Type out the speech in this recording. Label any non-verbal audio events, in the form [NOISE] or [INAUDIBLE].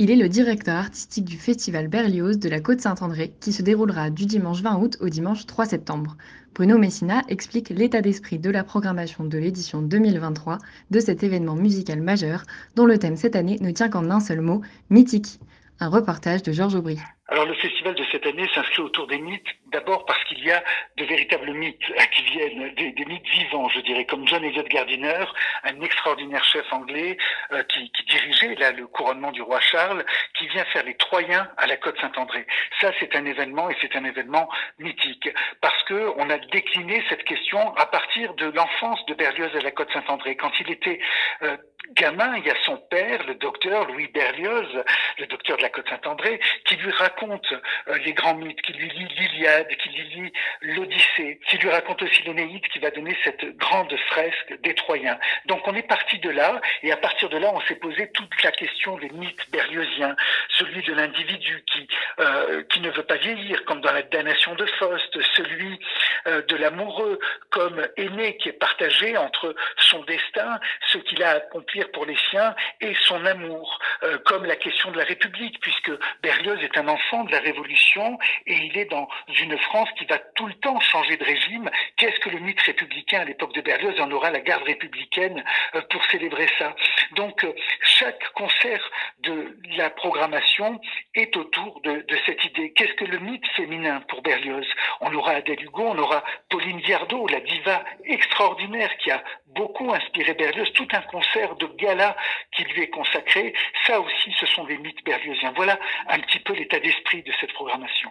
Il est le directeur artistique du festival Berlioz de la Côte-Saint-André qui se déroulera du dimanche 20 août au dimanche 3 septembre. Bruno Messina explique l'état d'esprit de la programmation de l'édition 2023 de cet événement musical majeur dont le thème cette année ne tient qu'en un seul mot, mythique. Un reportage de Georges Aubry. Alors le festival de cette année s'inscrit autour des mythes, d'abord parce qu'il y a de véritables mythes [LAUGHS] qui viennent, des, mythes vivants, je dirais, comme John Eliot Gardiner, un extraordinaire chef anglais euh, qui, qui, dirigeait là le couronnement du roi Charles, qui vient faire les Troyens à la côte Saint-André. Ça, c'est un événement et c'est un événement mythique parce que on a décliné cette question à partir de l'enfance de Berlioz à la côte Saint-André. Quand il était euh, gamin, il y a son père, le docteur Louis Berlioz, le docteur de la côte Saint-André, qui lui raconte euh, les grands mythes, qui lui lit l'Iliade, qui lui lit l'Odyssée, qui lui raconte aussi l'Énéide, qui va donner cette grande fresque des Troyens. Donc on est parti de là, et à partir de là, on s'est posé toute la question des mythes berliosiens, celui de l'individu qui euh, qui ne veut pas vieillir, comme dans la damnation de Faust, celui euh, de l'amoureux comme aîné qui est partagé entre son destin, ce qu'il a accompli pour les siens et son amour, euh, comme la question de la République, puisque Berlioz est un enfant de la Révolution et il est dans une France qui va tout le temps changer de régime. Qu'est-ce que le mythe républicain à l'époque de Berlioz? On aura la garde républicaine euh, pour célébrer ça. Donc euh, chaque concert de la programmation est autour de, de cette idée. Qu'est-ce que le mythe féminin pour Berlioz On aura Adèle Hugo, on aura Pauline Viardot, la diva extraordinaire qui a beaucoup inspiré Berlioz, tout un concert de gala qui lui est consacré. Ça aussi, ce sont des mythes berliosiens. Voilà un petit peu l'état d'esprit de cette programmation.